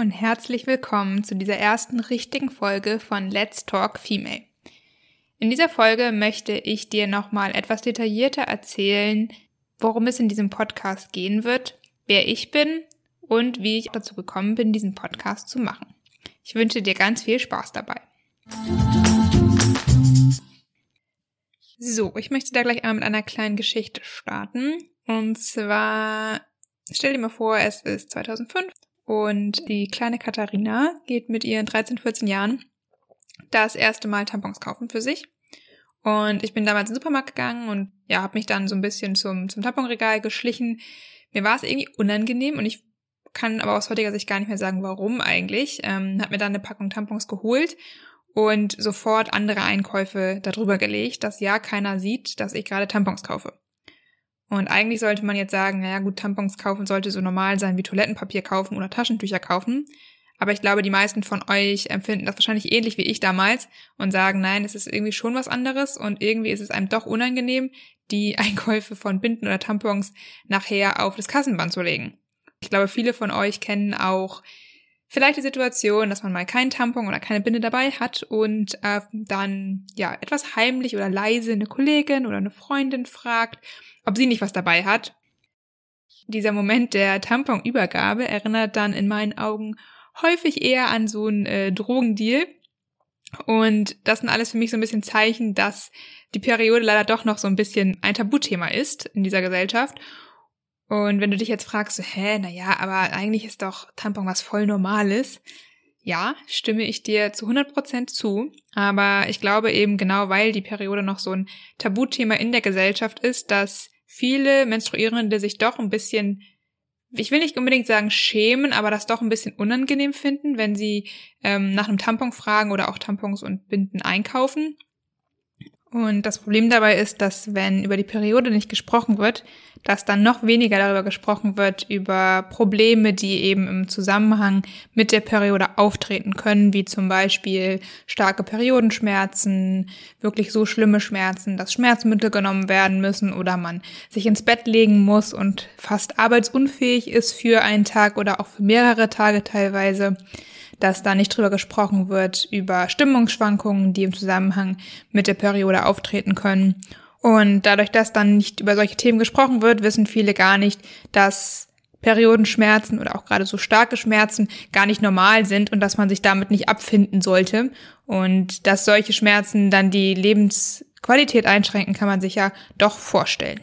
Und herzlich willkommen zu dieser ersten richtigen Folge von Let's Talk Female. In dieser Folge möchte ich dir nochmal etwas detaillierter erzählen, worum es in diesem Podcast gehen wird, wer ich bin und wie ich dazu gekommen bin, diesen Podcast zu machen. Ich wünsche dir ganz viel Spaß dabei. So, ich möchte da gleich einmal mit einer kleinen Geschichte starten. Und zwar, stell dir mal vor, es ist 2005 und die kleine Katharina geht mit ihren 13, 14 Jahren das erste Mal Tampons kaufen für sich. Und ich bin damals in den Supermarkt gegangen und ja, habe mich dann so ein bisschen zum, zum Tamponregal geschlichen. Mir war es irgendwie unangenehm und ich kann aber aus heutiger Sicht gar nicht mehr sagen, warum eigentlich. Ähm, hab mir dann eine Packung Tampons geholt und sofort andere Einkäufe darüber gelegt, dass ja keiner sieht, dass ich gerade Tampons kaufe. Und eigentlich sollte man jetzt sagen, naja gut, Tampons kaufen sollte so normal sein wie Toilettenpapier kaufen oder Taschentücher kaufen. Aber ich glaube, die meisten von euch empfinden das wahrscheinlich ähnlich wie ich damals und sagen, nein, es ist irgendwie schon was anderes und irgendwie ist es einem doch unangenehm, die Einkäufe von Binden oder Tampons nachher auf das Kassenband zu legen. Ich glaube, viele von euch kennen auch vielleicht die Situation, dass man mal keinen Tampon oder keine Binde dabei hat und äh, dann ja etwas heimlich oder leise eine Kollegin oder eine Freundin fragt, ob sie nicht was dabei hat. Dieser Moment der Tamponübergabe erinnert dann in meinen Augen häufig eher an so einen äh, Drogendeal. Und das sind alles für mich so ein bisschen Zeichen, dass die Periode leider doch noch so ein bisschen ein Tabuthema ist in dieser Gesellschaft. Und wenn du dich jetzt fragst, so, hä, naja, aber eigentlich ist doch Tampon was voll Normales. Ja, stimme ich dir zu 100% zu. Aber ich glaube eben genau, weil die Periode noch so ein Tabuthema in der Gesellschaft ist, dass viele Menstruierende sich doch ein bisschen, ich will nicht unbedingt sagen schämen, aber das doch ein bisschen unangenehm finden, wenn sie ähm, nach einem Tampon fragen oder auch Tampons und Binden einkaufen. Und das Problem dabei ist, dass wenn über die Periode nicht gesprochen wird, dass dann noch weniger darüber gesprochen wird, über Probleme, die eben im Zusammenhang mit der Periode auftreten können, wie zum Beispiel starke Periodenschmerzen, wirklich so schlimme Schmerzen, dass Schmerzmittel genommen werden müssen oder man sich ins Bett legen muss und fast arbeitsunfähig ist für einen Tag oder auch für mehrere Tage teilweise dass da nicht drüber gesprochen wird, über Stimmungsschwankungen, die im Zusammenhang mit der Periode auftreten können. Und dadurch, dass dann nicht über solche Themen gesprochen wird, wissen viele gar nicht, dass Periodenschmerzen oder auch gerade so starke Schmerzen gar nicht normal sind und dass man sich damit nicht abfinden sollte. Und dass solche Schmerzen dann die Lebensqualität einschränken, kann man sich ja doch vorstellen.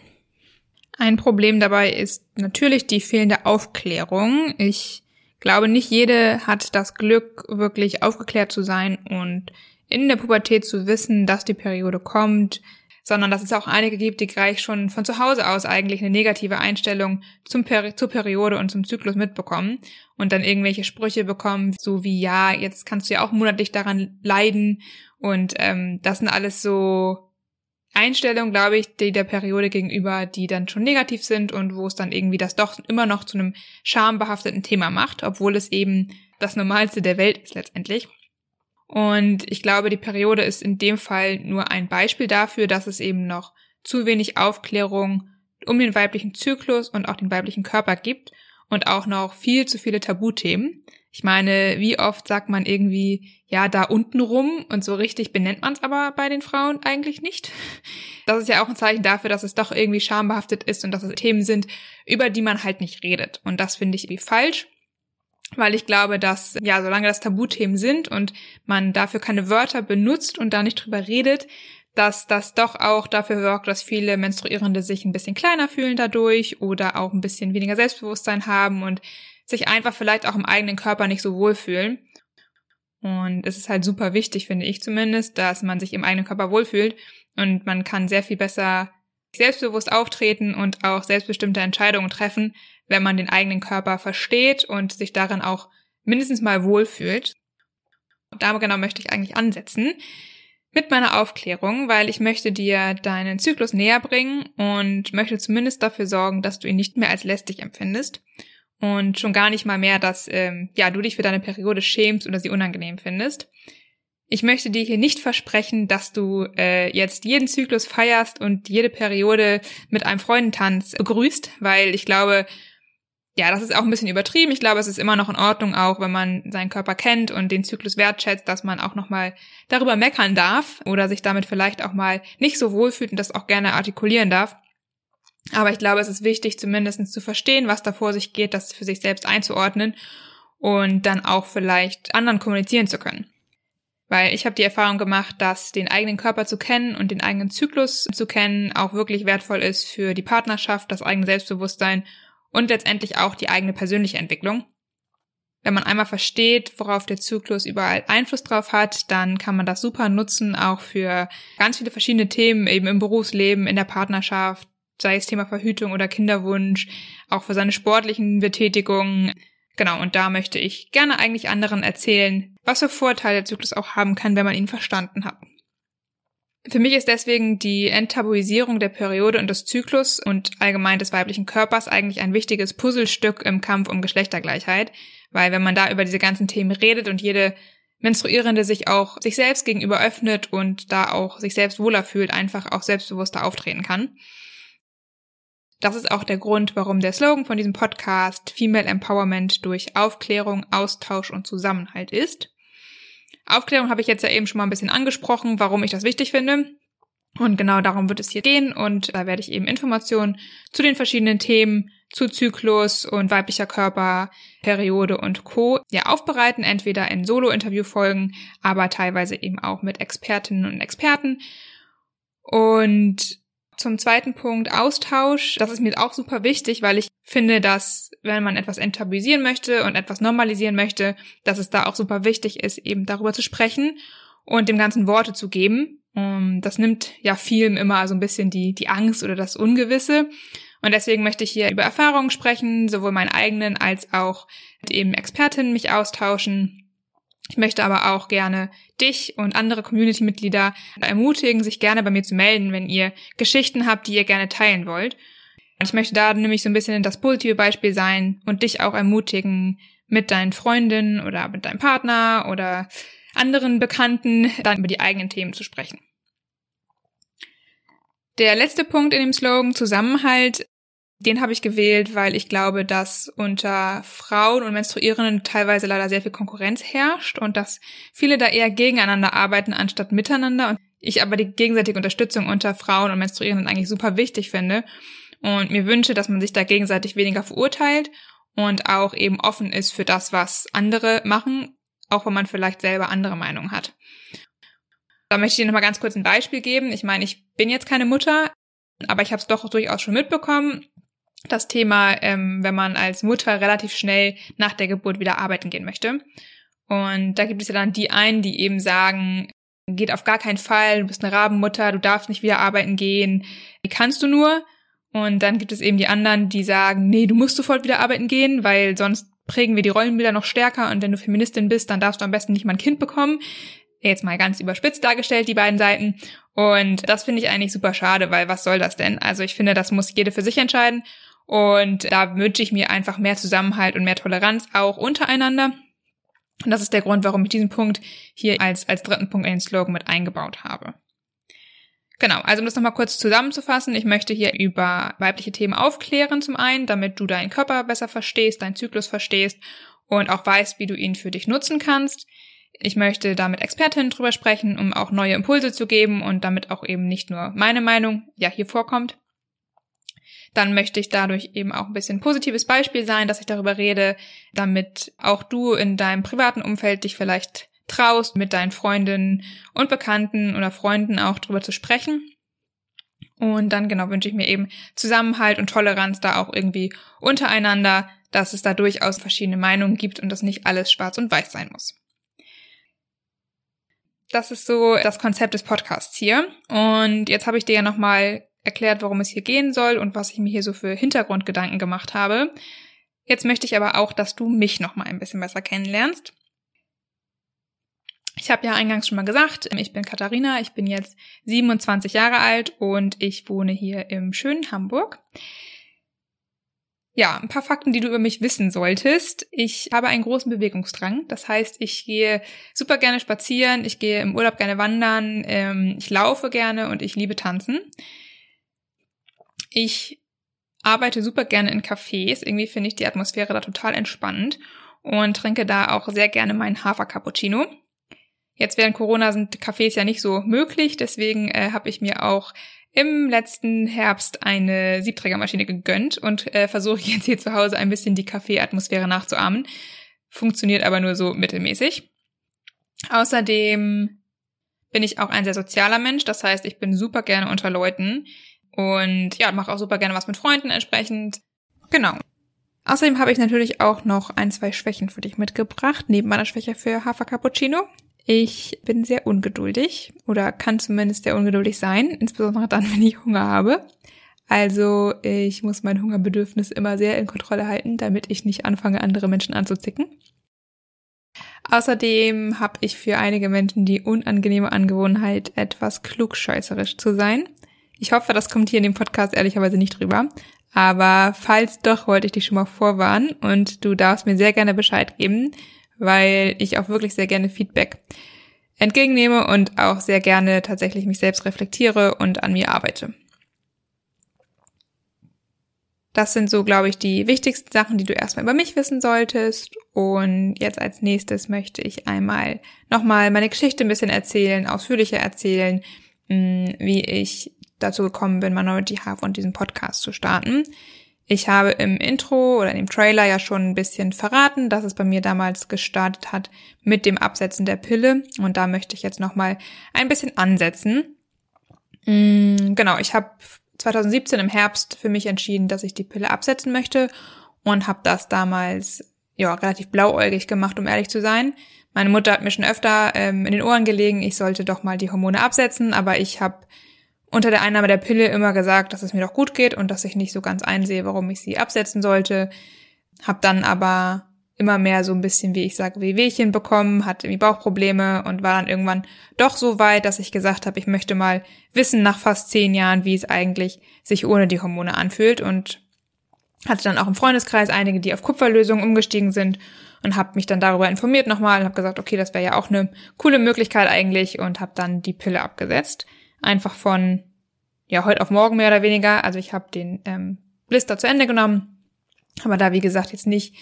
Ein Problem dabei ist natürlich die fehlende Aufklärung. Ich glaube, nicht jede hat das Glück, wirklich aufgeklärt zu sein und in der Pubertät zu wissen, dass die Periode kommt, sondern dass es auch einige gibt, die gleich schon von zu Hause aus eigentlich eine negative Einstellung zum Peri zur Periode und zum Zyklus mitbekommen und dann irgendwelche Sprüche bekommen, so wie ja, jetzt kannst du ja auch monatlich daran leiden und ähm, das sind alles so Einstellungen, glaube ich, die der Periode gegenüber, die dann schon negativ sind und wo es dann irgendwie das doch immer noch zu einem schambehafteten Thema macht, obwohl es eben das Normalste der Welt ist letztendlich. Und ich glaube, die Periode ist in dem Fall nur ein Beispiel dafür, dass es eben noch zu wenig Aufklärung um den weiblichen Zyklus und auch den weiblichen Körper gibt und auch noch viel zu viele Tabuthemen. Ich meine, wie oft sagt man irgendwie, ja, da unten rum und so richtig benennt man es aber bei den Frauen eigentlich nicht. Das ist ja auch ein Zeichen dafür, dass es doch irgendwie schambehaftet ist und dass es Themen sind, über die man halt nicht redet. Und das finde ich irgendwie falsch, weil ich glaube, dass, ja, solange das Tabuthemen sind und man dafür keine Wörter benutzt und da nicht drüber redet, dass das doch auch dafür sorgt, dass viele Menstruierende sich ein bisschen kleiner fühlen dadurch oder auch ein bisschen weniger Selbstbewusstsein haben und sich einfach vielleicht auch im eigenen Körper nicht so wohlfühlen. Und es ist halt super wichtig, finde ich zumindest, dass man sich im eigenen Körper wohlfühlt und man kann sehr viel besser selbstbewusst auftreten und auch selbstbestimmte Entscheidungen treffen, wenn man den eigenen Körper versteht und sich darin auch mindestens mal wohlfühlt. Da genau möchte ich eigentlich ansetzen mit meiner Aufklärung, weil ich möchte dir deinen Zyklus näher bringen und möchte zumindest dafür sorgen, dass du ihn nicht mehr als lästig empfindest und schon gar nicht mal mehr, dass ähm, ja du dich für deine Periode schämst oder sie unangenehm findest. Ich möchte dir hier nicht versprechen, dass du äh, jetzt jeden Zyklus feierst und jede Periode mit einem Freundentanz begrüßt, weil ich glaube, ja, das ist auch ein bisschen übertrieben. Ich glaube, es ist immer noch in Ordnung, auch wenn man seinen Körper kennt und den Zyklus wertschätzt, dass man auch nochmal darüber meckern darf oder sich damit vielleicht auch mal nicht so wohlfühlt und das auch gerne artikulieren darf. Aber ich glaube, es ist wichtig, zumindest zu verstehen, was da vor sich geht, das für sich selbst einzuordnen und dann auch vielleicht anderen kommunizieren zu können. Weil ich habe die Erfahrung gemacht, dass den eigenen Körper zu kennen und den eigenen Zyklus zu kennen auch wirklich wertvoll ist für die Partnerschaft, das eigene Selbstbewusstsein und letztendlich auch die eigene persönliche Entwicklung. Wenn man einmal versteht, worauf der Zyklus überall Einfluss drauf hat, dann kann man das super nutzen, auch für ganz viele verschiedene Themen, eben im Berufsleben, in der Partnerschaft, sei es Thema Verhütung oder Kinderwunsch, auch für seine sportlichen Betätigungen. Genau, und da möchte ich gerne eigentlich anderen erzählen, was für Vorteile der Zyklus auch haben kann, wenn man ihn verstanden hat. Für mich ist deswegen die Enttabuisierung der Periode und des Zyklus und allgemein des weiblichen Körpers eigentlich ein wichtiges Puzzlestück im Kampf um Geschlechtergleichheit, weil wenn man da über diese ganzen Themen redet und jede Menstruierende sich auch sich selbst gegenüber öffnet und da auch sich selbst wohler fühlt, einfach auch selbstbewusster auftreten kann. Das ist auch der Grund, warum der Slogan von diesem Podcast Female Empowerment durch Aufklärung, Austausch und Zusammenhalt ist. Aufklärung habe ich jetzt ja eben schon mal ein bisschen angesprochen, warum ich das wichtig finde. Und genau darum wird es hier gehen. Und da werde ich eben Informationen zu den verschiedenen Themen, zu Zyklus und weiblicher Körper, Periode und Co. ja aufbereiten, entweder in Solo-Interview-Folgen, aber teilweise eben auch mit Expertinnen und Experten. Und zum zweiten Punkt Austausch. Das ist mir auch super wichtig, weil ich finde, dass wenn man etwas enttabuisieren möchte und etwas normalisieren möchte, dass es da auch super wichtig ist, eben darüber zu sprechen und dem Ganzen Worte zu geben. Das nimmt ja vielen immer so ein bisschen die, die Angst oder das Ungewisse. Und deswegen möchte ich hier über Erfahrungen sprechen, sowohl meinen eigenen als auch mit eben Expertinnen mich austauschen ich möchte aber auch gerne dich und andere Community-Mitglieder ermutigen, sich gerne bei mir zu melden, wenn ihr Geschichten habt, die ihr gerne teilen wollt. Ich möchte da nämlich so ein bisschen das positive Beispiel sein und dich auch ermutigen, mit deinen Freundinnen oder mit deinem Partner oder anderen Bekannten dann über die eigenen Themen zu sprechen. Der letzte Punkt in dem Slogan Zusammenhalt den habe ich gewählt, weil ich glaube, dass unter Frauen und Menstruierenden teilweise leider sehr viel Konkurrenz herrscht und dass viele da eher gegeneinander arbeiten anstatt miteinander. Und ich aber die gegenseitige Unterstützung unter Frauen und Menstruierenden eigentlich super wichtig finde und mir wünsche, dass man sich da gegenseitig weniger verurteilt und auch eben offen ist für das, was andere machen, auch wenn man vielleicht selber andere Meinungen hat. Da möchte ich dir nochmal ganz kurz ein Beispiel geben. Ich meine, ich bin jetzt keine Mutter, aber ich habe es doch durchaus schon mitbekommen das Thema, ähm, wenn man als Mutter relativ schnell nach der Geburt wieder arbeiten gehen möchte. Und da gibt es ja dann die einen, die eben sagen, geht auf gar keinen Fall, du bist eine Rabenmutter, du darfst nicht wieder arbeiten gehen, wie kannst du nur? Und dann gibt es eben die anderen, die sagen, nee, du musst sofort wieder arbeiten gehen, weil sonst prägen wir die Rollenbilder noch stärker und wenn du Feministin bist, dann darfst du am besten nicht mal ein Kind bekommen. Jetzt mal ganz überspitzt dargestellt, die beiden Seiten. Und das finde ich eigentlich super schade, weil was soll das denn? Also ich finde, das muss jede für sich entscheiden. Und da wünsche ich mir einfach mehr Zusammenhalt und mehr Toleranz auch untereinander. Und das ist der Grund, warum ich diesen Punkt hier als, als dritten Punkt in den Slogan mit eingebaut habe. Genau, also um das nochmal kurz zusammenzufassen, ich möchte hier über weibliche Themen aufklären zum einen, damit du deinen Körper besser verstehst, deinen Zyklus verstehst und auch weißt, wie du ihn für dich nutzen kannst. Ich möchte da mit Expertinnen drüber sprechen, um auch neue Impulse zu geben und damit auch eben nicht nur meine Meinung ja hier vorkommt dann möchte ich dadurch eben auch ein bisschen positives Beispiel sein, dass ich darüber rede, damit auch du in deinem privaten Umfeld dich vielleicht traust, mit deinen Freundinnen und Bekannten oder Freunden auch drüber zu sprechen. Und dann genau wünsche ich mir eben Zusammenhalt und Toleranz da auch irgendwie untereinander, dass es da durchaus verschiedene Meinungen gibt und dass nicht alles schwarz und weiß sein muss. das ist so das Konzept des Podcasts hier. Und jetzt habe ich dir ja nochmal erklärt, worum es hier gehen soll und was ich mir hier so für Hintergrundgedanken gemacht habe. Jetzt möchte ich aber auch, dass du mich nochmal ein bisschen besser kennenlernst. Ich habe ja eingangs schon mal gesagt, ich bin Katharina, ich bin jetzt 27 Jahre alt und ich wohne hier im schönen Hamburg. Ja, ein paar Fakten, die du über mich wissen solltest. Ich habe einen großen Bewegungsdrang. Das heißt, ich gehe super gerne spazieren, ich gehe im Urlaub gerne wandern, ähm, ich laufe gerne und ich liebe tanzen. Ich arbeite super gerne in Cafés. Irgendwie finde ich die Atmosphäre da total entspannend und trinke da auch sehr gerne meinen Hafer-Cappuccino. Jetzt während Corona sind Cafés ja nicht so möglich, deswegen äh, habe ich mir auch im letzten Herbst eine Siebträgermaschine gegönnt und äh, versuche jetzt hier zu Hause ein bisschen die Kaffeeatmosphäre nachzuahmen. Funktioniert aber nur so mittelmäßig. Außerdem bin ich auch ein sehr sozialer Mensch, das heißt, ich bin super gerne unter Leuten und ja, mache auch super gerne was mit Freunden entsprechend. Genau. Außerdem habe ich natürlich auch noch ein, zwei Schwächen für dich mitgebracht, neben meiner Schwäche für Hafer Cappuccino. Ich bin sehr ungeduldig oder kann zumindest sehr ungeduldig sein, insbesondere dann, wenn ich Hunger habe. Also ich muss mein Hungerbedürfnis immer sehr in Kontrolle halten, damit ich nicht anfange, andere Menschen anzuzicken. Außerdem habe ich für einige Menschen die unangenehme Angewohnheit, etwas klugscheißerisch zu sein. Ich hoffe, das kommt hier in dem Podcast ehrlicherweise nicht drüber. Aber falls doch, wollte ich dich schon mal vorwarnen und du darfst mir sehr gerne Bescheid geben, weil ich auch wirklich sehr gerne Feedback entgegennehme und auch sehr gerne tatsächlich mich selbst reflektiere und an mir arbeite. Das sind so, glaube ich, die wichtigsten Sachen, die du erstmal über mich wissen solltest. Und jetzt als nächstes möchte ich einmal nochmal meine Geschichte ein bisschen erzählen, ausführlicher erzählen, hm, wie ich dazu gekommen bin, Minority Half und diesen Podcast zu starten. Ich habe im Intro oder im Trailer ja schon ein bisschen verraten, dass es bei mir damals gestartet hat mit dem Absetzen der Pille. Und da möchte ich jetzt nochmal ein bisschen ansetzen. Mm, genau, ich habe 2017 im Herbst für mich entschieden, dass ich die Pille absetzen möchte und habe das damals ja relativ blauäugig gemacht, um ehrlich zu sein. Meine Mutter hat mir schon öfter ähm, in den Ohren gelegen, ich sollte doch mal die Hormone absetzen, aber ich habe unter der Einnahme der Pille immer gesagt, dass es mir doch gut geht und dass ich nicht so ganz einsehe, warum ich sie absetzen sollte. Hab dann aber immer mehr so ein bisschen, wie ich sage, Wehwehchen bekommen, hatte irgendwie Bauchprobleme und war dann irgendwann doch so weit, dass ich gesagt habe, ich möchte mal wissen nach fast zehn Jahren, wie es eigentlich sich ohne die Hormone anfühlt und hatte dann auch im Freundeskreis einige, die auf Kupferlösungen umgestiegen sind und habe mich dann darüber informiert nochmal und habe gesagt, okay, das wäre ja auch eine coole Möglichkeit eigentlich und habe dann die Pille abgesetzt einfach von ja heute auf morgen mehr oder weniger. Also ich habe den ähm, Blister zu Ende genommen, aber da wie gesagt jetzt nicht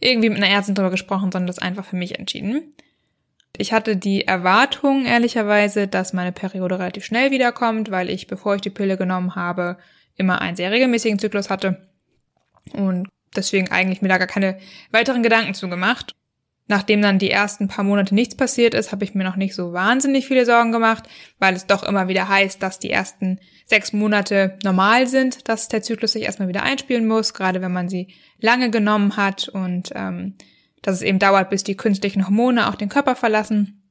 irgendwie mit einer Ärztin drüber gesprochen, sondern das einfach für mich entschieden. Ich hatte die Erwartung, ehrlicherweise, dass meine Periode relativ schnell wiederkommt, weil ich, bevor ich die Pille genommen habe, immer einen sehr regelmäßigen Zyklus hatte und deswegen eigentlich mir da gar keine weiteren Gedanken zugemacht. Nachdem dann die ersten paar Monate nichts passiert ist, habe ich mir noch nicht so wahnsinnig viele Sorgen gemacht, weil es doch immer wieder heißt, dass die ersten sechs Monate normal sind, dass der Zyklus sich erstmal wieder einspielen muss, gerade wenn man sie lange genommen hat und ähm, dass es eben dauert, bis die künstlichen Hormone auch den Körper verlassen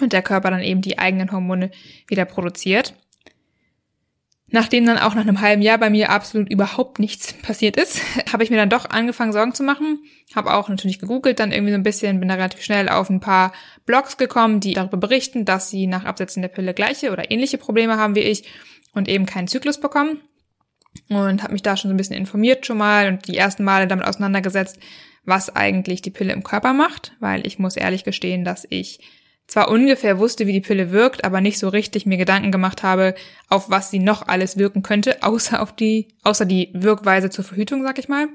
und der Körper dann eben die eigenen Hormone wieder produziert. Nachdem dann auch nach einem halben Jahr bei mir absolut überhaupt nichts passiert ist, habe ich mir dann doch angefangen, Sorgen zu machen. Habe auch natürlich gegoogelt, dann irgendwie so ein bisschen, bin da relativ schnell auf ein paar Blogs gekommen, die darüber berichten, dass sie nach Absetzen der Pille gleiche oder ähnliche Probleme haben wie ich und eben keinen Zyklus bekommen. Und habe mich da schon so ein bisschen informiert schon mal und die ersten Male damit auseinandergesetzt, was eigentlich die Pille im Körper macht, weil ich muss ehrlich gestehen, dass ich zwar ungefähr wusste, wie die Pille wirkt, aber nicht so richtig mir Gedanken gemacht habe, auf was sie noch alles wirken könnte, außer auf die, außer die Wirkweise zur Verhütung, sag ich mal.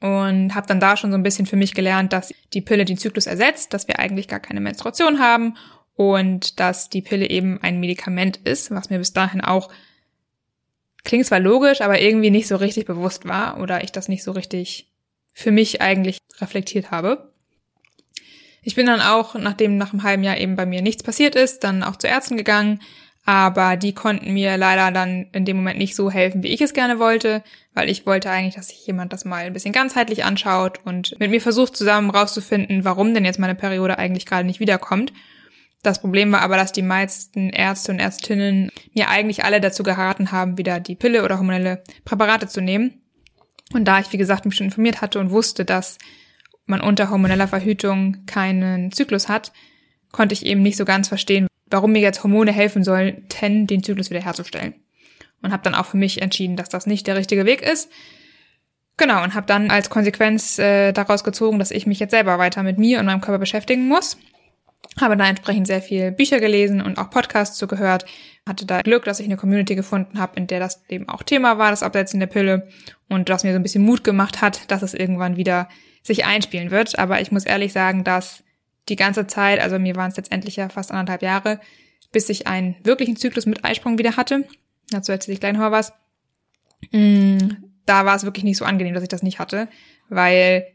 Und habe dann da schon so ein bisschen für mich gelernt, dass die Pille den Zyklus ersetzt, dass wir eigentlich gar keine Menstruation haben und dass die Pille eben ein Medikament ist, was mir bis dahin auch klingt zwar logisch, aber irgendwie nicht so richtig bewusst war oder ich das nicht so richtig für mich eigentlich reflektiert habe. Ich bin dann auch, nachdem nach einem halben Jahr eben bei mir nichts passiert ist, dann auch zu Ärzten gegangen, aber die konnten mir leider dann in dem Moment nicht so helfen, wie ich es gerne wollte, weil ich wollte eigentlich, dass sich jemand das mal ein bisschen ganzheitlich anschaut und mit mir versucht zusammen rauszufinden, warum denn jetzt meine Periode eigentlich gerade nicht wiederkommt. Das Problem war aber, dass die meisten Ärzte und Ärztinnen mir eigentlich alle dazu geraten haben, wieder die Pille oder hormonelle Präparate zu nehmen. Und da ich, wie gesagt, mich schon informiert hatte und wusste, dass man unter hormoneller Verhütung keinen Zyklus hat, konnte ich eben nicht so ganz verstehen, warum mir jetzt Hormone helfen sollten, den Zyklus wiederherzustellen. Und habe dann auch für mich entschieden, dass das nicht der richtige Weg ist. Genau, und habe dann als Konsequenz äh, daraus gezogen, dass ich mich jetzt selber weiter mit mir und meinem Körper beschäftigen muss habe da entsprechend sehr viel Bücher gelesen und auch Podcasts zugehört. Hatte da Glück, dass ich eine Community gefunden habe, in der das eben auch Thema war, das Absetzen der Pille. Und das mir so ein bisschen Mut gemacht hat, dass es irgendwann wieder sich einspielen wird. Aber ich muss ehrlich sagen, dass die ganze Zeit, also mir waren es letztendlich ja fast anderthalb Jahre, bis ich einen wirklichen Zyklus mit Eisprung wieder hatte. Dazu erzähle ich gleich noch was. Mm, da war es wirklich nicht so angenehm, dass ich das nicht hatte, weil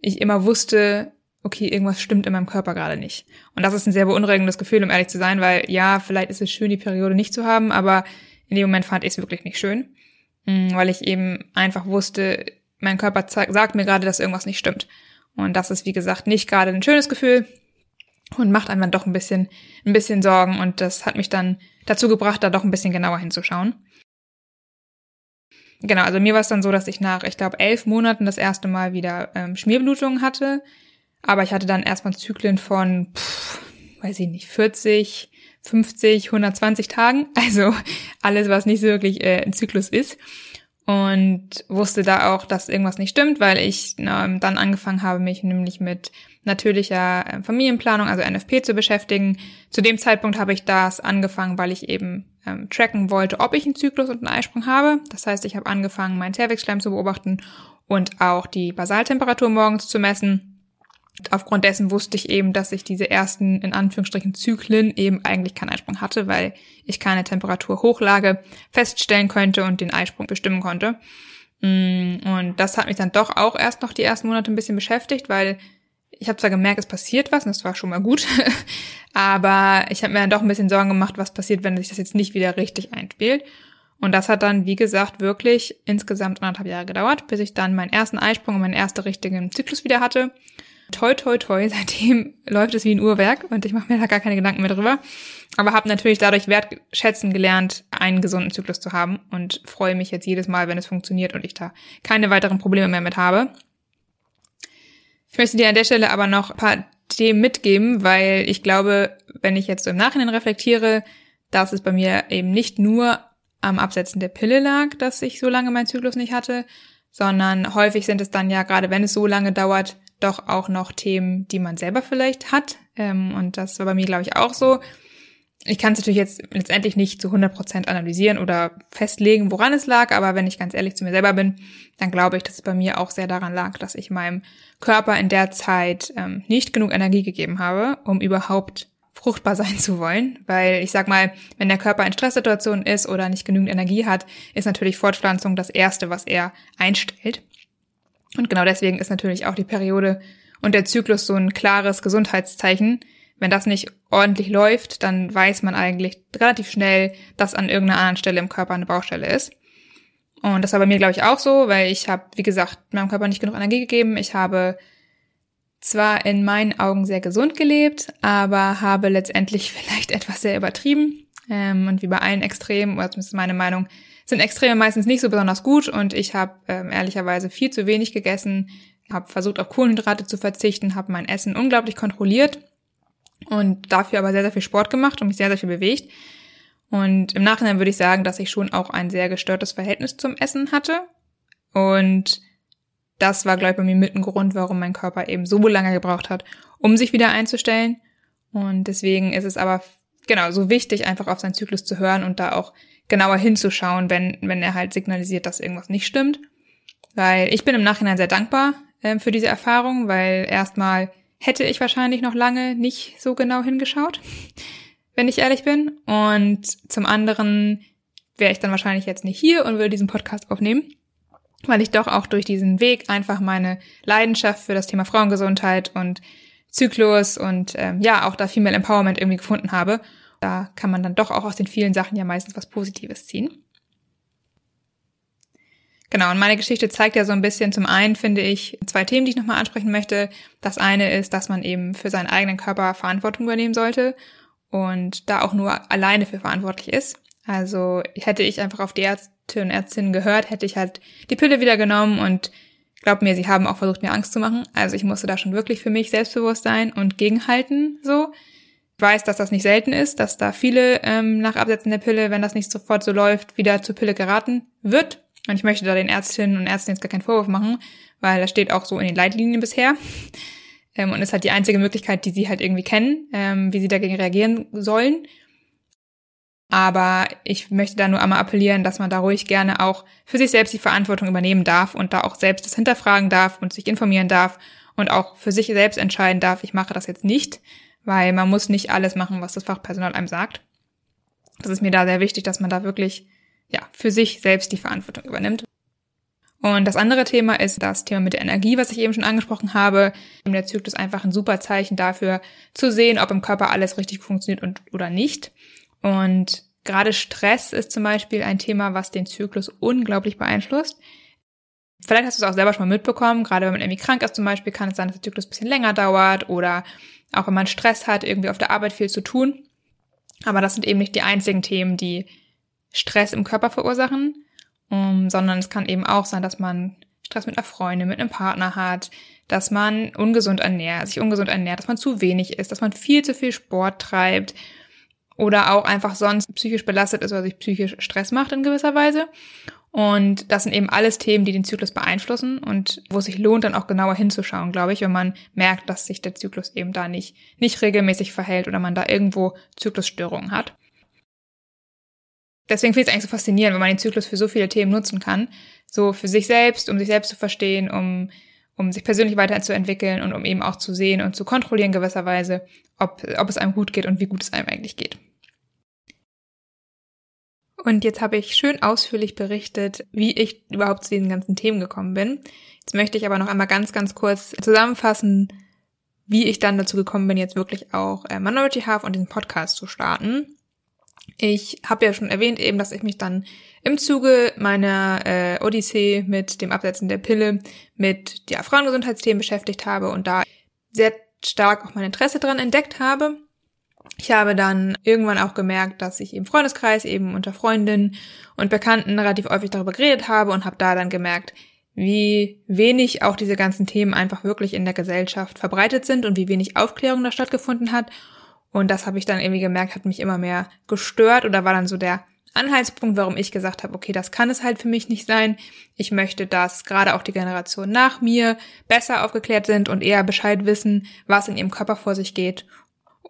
ich immer wusste, okay, irgendwas stimmt in meinem Körper gerade nicht. Und das ist ein sehr beunruhigendes Gefühl, um ehrlich zu sein, weil ja, vielleicht ist es schön, die Periode nicht zu haben, aber in dem Moment fand ich es wirklich nicht schön, mm, weil ich eben einfach wusste, mein Körper sagt mir gerade, dass irgendwas nicht stimmt. Und das ist, wie gesagt, nicht gerade ein schönes Gefühl und macht einem dann doch ein bisschen, ein bisschen Sorgen. Und das hat mich dann dazu gebracht, da doch ein bisschen genauer hinzuschauen. Genau, also mir war es dann so, dass ich nach, ich glaube, elf Monaten das erste Mal wieder ähm, Schmierblutungen hatte. Aber ich hatte dann erstmal Zyklen von, pff, weiß ich nicht, 40, 50, 120 Tagen. Also alles, was nicht so wirklich äh, ein Zyklus ist. Und wusste da auch, dass irgendwas nicht stimmt, weil ich na, dann angefangen habe, mich nämlich mit natürlicher äh, Familienplanung, also NFP, zu beschäftigen. Zu dem Zeitpunkt habe ich das angefangen, weil ich eben ähm, tracken wollte, ob ich einen Zyklus und einen Eisprung habe. Das heißt, ich habe angefangen, meinen Cervixschleim zu beobachten und auch die Basaltemperatur morgens zu messen Aufgrund dessen wusste ich eben, dass ich diese ersten, in Anführungsstrichen, Zyklen eben eigentlich keinen Eisprung hatte, weil ich keine Temperaturhochlage feststellen könnte und den Eisprung bestimmen konnte. Mm, und das hat mich dann doch auch erst noch die ersten Monate ein bisschen beschäftigt, weil ich habe zwar gemerkt, es passiert was, und das war schon mal gut, aber ich habe mir dann doch ein bisschen Sorgen gemacht, was passiert, wenn sich das jetzt nicht wieder richtig einspielt. Und das hat dann, wie gesagt, wirklich insgesamt anderthalb Jahre gedauert, bis ich dann meinen ersten Eisprung und meinen ersten richtigen Zyklus wieder hatte. Toi, toi, toi, seitdem läuft es wie ein Uhrwerk und ich mache mir da gar keine Gedanken mehr drüber. Aber habe natürlich dadurch wertschätzen gelernt, einen gesunden Zyklus zu haben und freue mich jetzt jedes Mal, wenn es funktioniert und ich da keine weiteren Probleme mehr mit habe. Ich möchte dir an der Stelle aber noch ein paar Themen mitgeben, weil ich glaube, wenn ich jetzt so im Nachhinein reflektiere, dass es bei mir eben nicht nur am Absetzen der Pille lag, dass ich so lange meinen Zyklus nicht hatte, sondern häufig sind es dann ja, gerade wenn es so lange dauert, doch auch noch Themen, die man selber vielleicht hat. Ähm, und das war bei mir, glaube ich, auch so. Ich kann es natürlich jetzt letztendlich nicht zu 100 Prozent analysieren oder festlegen, woran es lag, aber wenn ich ganz ehrlich zu mir selber bin, dann glaube ich, dass es bei mir auch sehr daran lag, dass ich meinem Körper in der Zeit ähm, nicht genug Energie gegeben habe, um überhaupt fruchtbar sein zu wollen. Weil ich sag mal, wenn der Körper in Stresssituationen ist oder nicht genügend Energie hat, ist natürlich Fortpflanzung das Erste, was er einstellt. Und genau deswegen ist natürlich auch die Periode und der Zyklus so ein klares Gesundheitszeichen. Wenn das nicht ordentlich läuft, dann weiß man eigentlich relativ schnell, dass an irgendeiner anderen Stelle im Körper eine Baustelle ist. Und das war bei mir, glaube ich, auch so, weil ich habe, wie gesagt, meinem Körper nicht genug Energie gegeben. Ich habe zwar in meinen Augen sehr gesund gelebt, aber habe letztendlich vielleicht etwas sehr übertrieben. Ähm, und wie bei allen Extremen, oder zumindest meine Meinung, sind Extreme meistens nicht so besonders gut und ich habe ähm, ehrlicherweise viel zu wenig gegessen, habe versucht auf Kohlenhydrate zu verzichten, habe mein Essen unglaublich kontrolliert und dafür aber sehr, sehr viel Sport gemacht und mich sehr, sehr viel bewegt. Und im Nachhinein würde ich sagen, dass ich schon auch ein sehr gestörtes Verhältnis zum Essen hatte. Und das war, glaube ich, bei mir mit ein Grund, warum mein Körper eben so lange gebraucht hat, um sich wieder einzustellen. Und deswegen ist es aber genau so wichtig, einfach auf seinen Zyklus zu hören und da auch genauer hinzuschauen, wenn, wenn er halt signalisiert, dass irgendwas nicht stimmt. Weil ich bin im Nachhinein sehr dankbar äh, für diese Erfahrung, weil erstmal hätte ich wahrscheinlich noch lange nicht so genau hingeschaut, wenn ich ehrlich bin. Und zum anderen wäre ich dann wahrscheinlich jetzt nicht hier und würde diesen Podcast aufnehmen, weil ich doch auch durch diesen Weg einfach meine Leidenschaft für das Thema Frauengesundheit und Zyklus und ähm, ja, auch da Female Empowerment irgendwie gefunden habe da kann man dann doch auch aus den vielen Sachen ja meistens was Positives ziehen. Genau, und meine Geschichte zeigt ja so ein bisschen, zum einen finde ich zwei Themen, die ich nochmal ansprechen möchte. Das eine ist, dass man eben für seinen eigenen Körper Verantwortung übernehmen sollte und da auch nur alleine für verantwortlich ist. Also hätte ich einfach auf die Ärzte und Ärztinnen gehört, hätte ich halt die Pille wieder genommen und glaub mir, sie haben auch versucht, mir Angst zu machen. Also ich musste da schon wirklich für mich selbstbewusst sein und gegenhalten so. Weiß, dass das nicht selten ist, dass da viele ähm, nach Absetzen der Pille, wenn das nicht sofort so läuft, wieder zur Pille geraten wird. Und ich möchte da den Ärztinnen und Ärzten jetzt gar keinen Vorwurf machen, weil das steht auch so in den Leitlinien bisher. Ähm, und ist halt die einzige Möglichkeit, die sie halt irgendwie kennen, ähm, wie sie dagegen reagieren sollen. Aber ich möchte da nur einmal appellieren, dass man da ruhig gerne auch für sich selbst die Verantwortung übernehmen darf und da auch selbst das hinterfragen darf und sich informieren darf und auch für sich selbst entscheiden darf, ich mache das jetzt nicht, weil man muss nicht alles machen, was das Fachpersonal einem sagt. Das ist mir da sehr wichtig, dass man da wirklich ja, für sich selbst die Verantwortung übernimmt. Und das andere Thema ist das Thema mit der Energie, was ich eben schon angesprochen habe. Der Zyklus ist einfach ein super Zeichen dafür, zu sehen, ob im Körper alles richtig funktioniert und, oder nicht. Und gerade Stress ist zum Beispiel ein Thema, was den Zyklus unglaublich beeinflusst. Vielleicht hast du es auch selber schon mal mitbekommen, gerade wenn man irgendwie krank ist zum Beispiel, kann es sein, dass der Zyklus ein bisschen länger dauert oder auch wenn man Stress hat, irgendwie auf der Arbeit viel zu tun. Aber das sind eben nicht die einzigen Themen, die Stress im Körper verursachen, um, sondern es kann eben auch sein, dass man Stress mit einer Freundin, mit einem Partner hat, dass man ungesund ernährt, sich ungesund ernährt, dass man zu wenig isst, dass man viel zu viel Sport treibt oder auch einfach sonst psychisch belastet ist oder sich psychisch Stress macht in gewisser Weise. Und das sind eben alles Themen, die den Zyklus beeinflussen und wo es sich lohnt, dann auch genauer hinzuschauen, glaube ich, wenn man merkt, dass sich der Zyklus eben da nicht, nicht regelmäßig verhält oder man da irgendwo Zyklusstörungen hat. Deswegen finde ich es eigentlich so faszinierend, wenn man den Zyklus für so viele Themen nutzen kann. So für sich selbst, um sich selbst zu verstehen, um, um sich persönlich weiterzuentwickeln und um eben auch zu sehen und zu kontrollieren gewisserweise, ob, ob es einem gut geht und wie gut es einem eigentlich geht. Und jetzt habe ich schön ausführlich berichtet, wie ich überhaupt zu diesen ganzen Themen gekommen bin. Jetzt möchte ich aber noch einmal ganz, ganz kurz zusammenfassen, wie ich dann dazu gekommen bin, jetzt wirklich auch äh, Minority Half und diesen Podcast zu starten. Ich habe ja schon erwähnt eben, dass ich mich dann im Zuge meiner äh, Odyssee mit dem Absetzen der Pille mit ja, Frauengesundheitsthemen beschäftigt habe und da sehr stark auch mein Interesse dran entdeckt habe. Ich habe dann irgendwann auch gemerkt, dass ich im Freundeskreis eben unter Freundinnen und Bekannten relativ häufig darüber geredet habe und habe da dann gemerkt, wie wenig auch diese ganzen Themen einfach wirklich in der Gesellschaft verbreitet sind und wie wenig Aufklärung da stattgefunden hat und das habe ich dann irgendwie gemerkt, hat mich immer mehr gestört oder war dann so der Anhaltspunkt, warum ich gesagt habe, okay, das kann es halt für mich nicht sein. Ich möchte, dass gerade auch die Generation nach mir besser aufgeklärt sind und eher Bescheid wissen, was in ihrem Körper vor sich geht.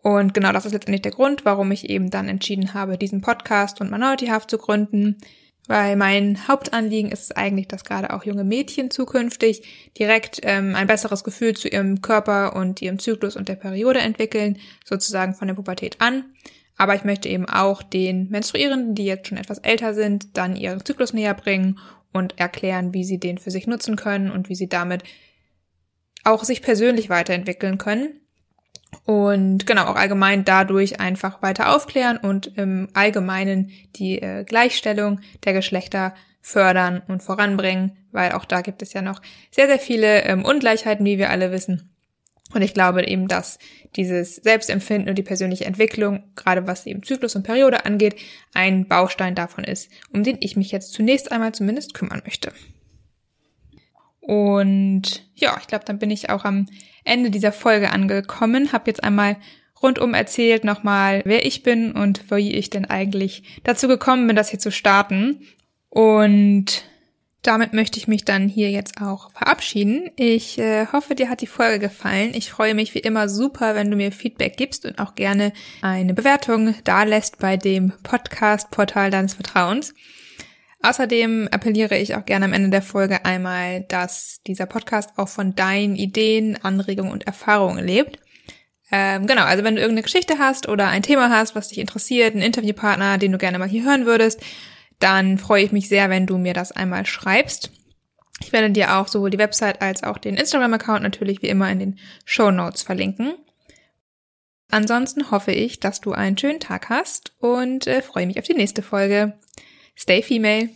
Und genau das ist letztendlich der Grund, warum ich eben dann entschieden habe, diesen Podcast und Minority Half zu gründen. Weil mein Hauptanliegen ist eigentlich, dass gerade auch junge Mädchen zukünftig direkt ähm, ein besseres Gefühl zu ihrem Körper und ihrem Zyklus und der Periode entwickeln, sozusagen von der Pubertät an. Aber ich möchte eben auch den Menstruierenden, die jetzt schon etwas älter sind, dann ihren Zyklus näher bringen und erklären, wie sie den für sich nutzen können und wie sie damit auch sich persönlich weiterentwickeln können. Und genau, auch allgemein dadurch einfach weiter aufklären und im Allgemeinen die äh, Gleichstellung der Geschlechter fördern und voranbringen, weil auch da gibt es ja noch sehr, sehr viele ähm, Ungleichheiten, wie wir alle wissen. Und ich glaube eben, dass dieses Selbstempfinden und die persönliche Entwicklung, gerade was eben Zyklus und Periode angeht, ein Baustein davon ist, um den ich mich jetzt zunächst einmal zumindest kümmern möchte. Und ja, ich glaube, dann bin ich auch am Ende dieser Folge angekommen, habe jetzt einmal rundum erzählt nochmal, wer ich bin und wie ich denn eigentlich dazu gekommen bin, das hier zu starten. Und damit möchte ich mich dann hier jetzt auch verabschieden. Ich äh, hoffe, dir hat die Folge gefallen. Ich freue mich wie immer super, wenn du mir Feedback gibst und auch gerne eine Bewertung da lässt bei dem Podcast-Portal deines Vertrauens. Außerdem appelliere ich auch gerne am Ende der Folge einmal, dass dieser Podcast auch von deinen Ideen, Anregungen und Erfahrungen lebt. Ähm, genau, also wenn du irgendeine Geschichte hast oder ein Thema hast, was dich interessiert, einen Interviewpartner, den du gerne mal hier hören würdest, dann freue ich mich sehr, wenn du mir das einmal schreibst. Ich werde dir auch sowohl die Website als auch den Instagram-Account natürlich wie immer in den Show Notes verlinken. Ansonsten hoffe ich, dass du einen schönen Tag hast und äh, freue mich auf die nächste Folge. Stay female.